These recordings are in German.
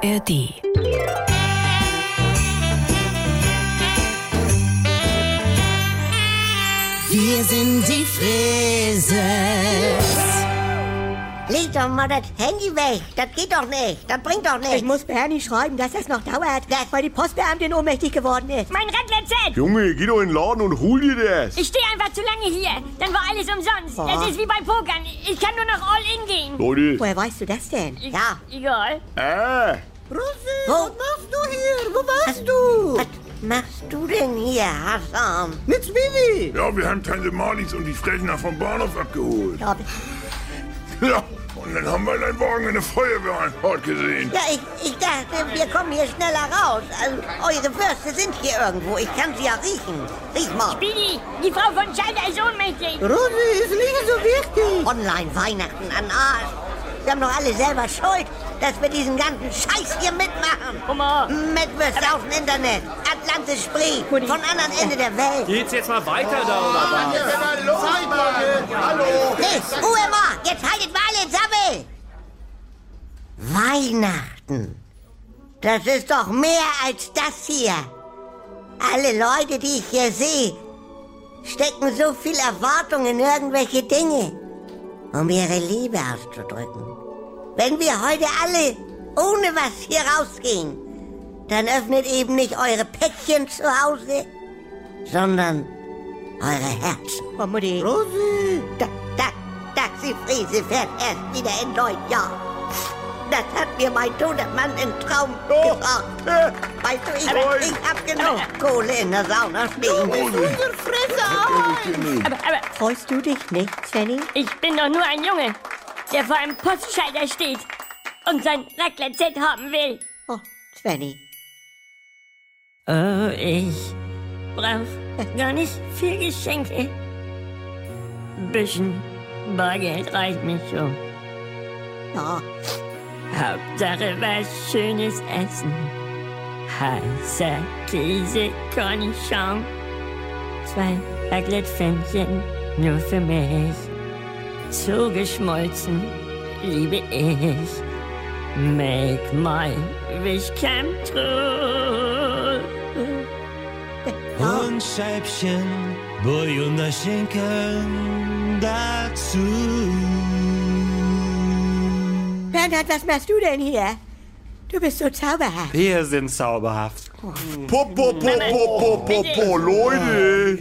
ARD. Wir sind die Frises. Leg doch mal das Handy weg. Das geht doch nicht. Das bringt doch Ich nichts. muss Bernie schreiben, dass das noch dauert, Ja. weil die Postbeamtin ohnmächtig geworden ist. Mein Raclette-Set! Junge, geh doch in den Laden und hol dir das. Ich stehe einfach zu lange hier. Dann war alles umsonst. Das ist wie beim Pokern. Ich kann nur noch All-In gehen. Leute, Woher weißt du das denn? Ich- Ja. Egal. äh, Rosi, Wo? was machst du hier? Wo warst du? Was machst du denn hier, Hassan? Mit Vivi. Ja, wir haben Tante Marlies und die Frechner vom Bahnhof abgeholt. Ja, Ja, und dann haben wir deinen Wagen in der Feuerwehreinfahrt gesehen. Ja, ich, ich dachte, wir kommen hier schneller raus. Also, eure Würste sind hier irgendwo. Ich kann sie ja riechen. Riech mal. Bidi, die Frau von Schalter ist ohnmächtig. Rosi, ist nicht so wichtig. Online-Weihnachten an Arsch. Wir haben doch alle selber Schuld, dass wir diesen ganzen Scheiß hier mitmachen. Oma. Mit Würste auf dem Internet. Atlantis Spree. Von anderen Ende der Welt. Geht's jetzt mal weiter da oder was? Hallo. Nee, Ruhe mal. Jetzt haltet mal alle Sammel. Weihnachten. Das ist doch mehr als das hier. Alle Leute, die ich hier sehe, stecken so viel Erwartung in irgendwelche Dinge, um ihre Liebe auszudrücken. Wenn wir heute alle ohne was hier rausgehen, dann öffnet eben nicht eure Päckchen zu Hause, sondern eure Herzen. oh Mutti. Rosi. Da, da, Taxi Friese fährt erst wieder in neun Jahren. Das hat mir mein toter Mann im Traum gesagt. äh, Weißt du, ich, ich hab genug Kohle in der Sauna stehen. Unser Fresser. Aber, aber Freust du dich nicht, Svenny? ich bin doch nur ein Junge, der vor einem Postschalter steht und sein Raclette-Set haben will. Oh, Svenny. Oh, ich brauch gar nicht viel Geschenke. Bisschen Bargeld reicht mir schon. Ja, Hauptsache was schönes Essen. Heißer Käse, Cornichon. Zwei Raclette-Pfännchen nur für mich. Zugeschmolzen liebe ich. Make my wish come true. Und Scheibchen Bouillon Schinken dazu. Bernhard, was machst du denn hier? Du bist so zauberhaft. Wir sind zauberhaft. po, po, po, po, po, po, po, Leute.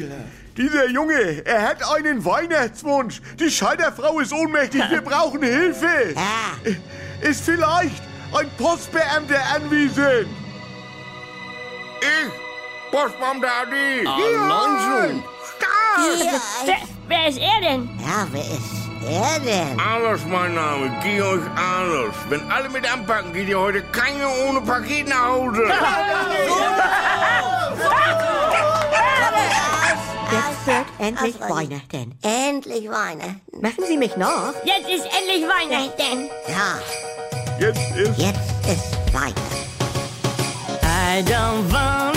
Dieser Junge, er hat einen Weihnachtswunsch. Die Schalterfrau ist ohnmächtig, wir brauchen Hilfe. Ja, Ist vielleicht ein Postbeamter anwesend? Ich, Postbeamter Adi. Alonso. hier. Wer, wer ist er denn? Ja, wer ist er denn? Anders mein Name, Georg Anders. Wenn alle mit anpacken, geht ihr heute keine ohne Paket nach Hause. Jetzt wird endlich Also, Weihnachten. Endlich Weihnachten. Machen Sie mich noch? Jetzt ist endlich Weihnachten. Ja, Jetzt ist jetzt ist Weihnachten. I don't want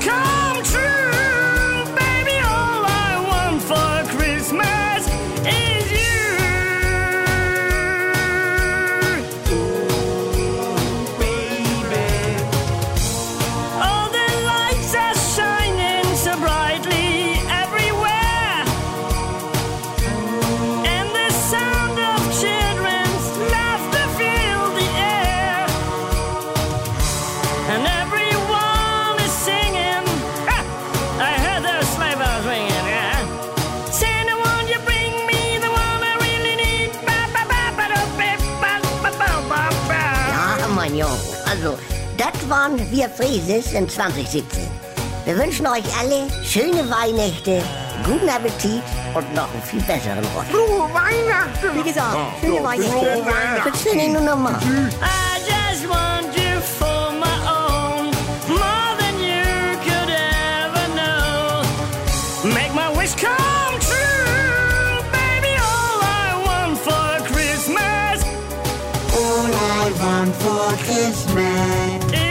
come true, Junge. Also, das waren wir Frieses in 2017. Wir wünschen euch alle schöne Weihnachten guten Appetit und noch einen viel besseren Rutsch. Frohe Weihnachten! Wie gesagt, schöne Weihnachten. Das finde ich nur normal. I just want All I want for Christmas.